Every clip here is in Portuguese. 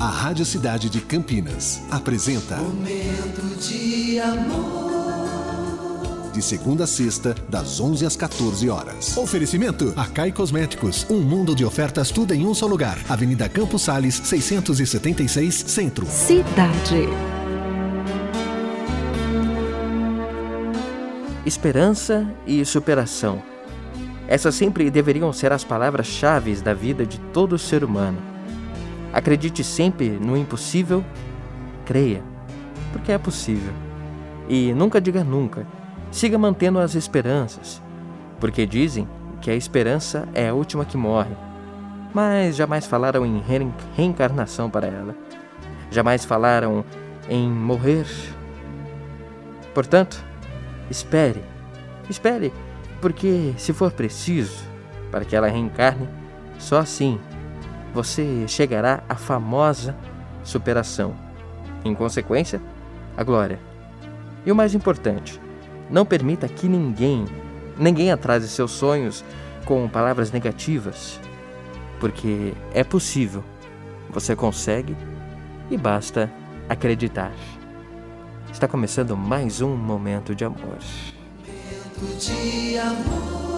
A Rádio Cidade de Campinas apresenta Momento de amor. De segunda a sexta, das 11 às 14 horas. Oferecimento: Acai Cosméticos. Um mundo de ofertas, tudo em um só lugar. Avenida Campos Sales, 676, Centro. Cidade. Esperança e superação. Essas sempre deveriam ser as palavras-chave da vida de todo ser humano. Acredite sempre no impossível, creia, porque é possível. E nunca diga nunca. Siga mantendo as esperanças, porque dizem que a esperança é a última que morre. Mas jamais falaram em re reencarnação para ela. Jamais falaram em morrer. Portanto, espere, espere, porque se for preciso para que ela reencarne, só assim você chegará à famosa superação. Em consequência, a glória. E o mais importante, não permita que ninguém, ninguém atrase seus sonhos com palavras negativas, porque é possível. Você consegue e basta acreditar. Está começando mais um momento de amor. Momento de amor.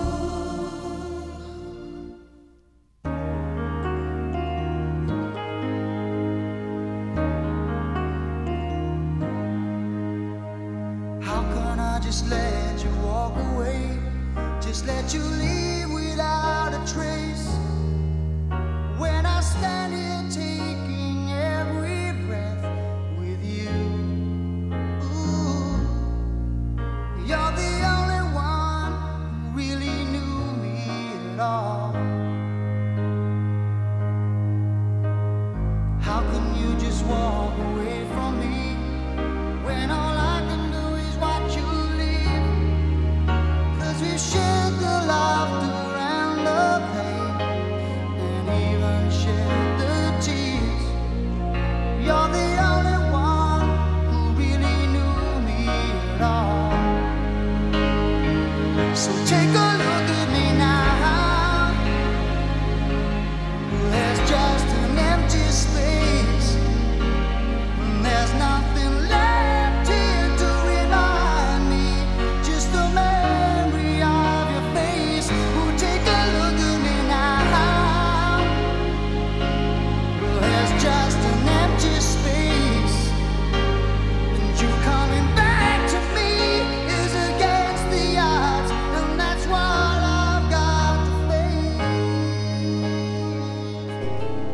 Just let you walk away? Just let you leave without a trace. So take a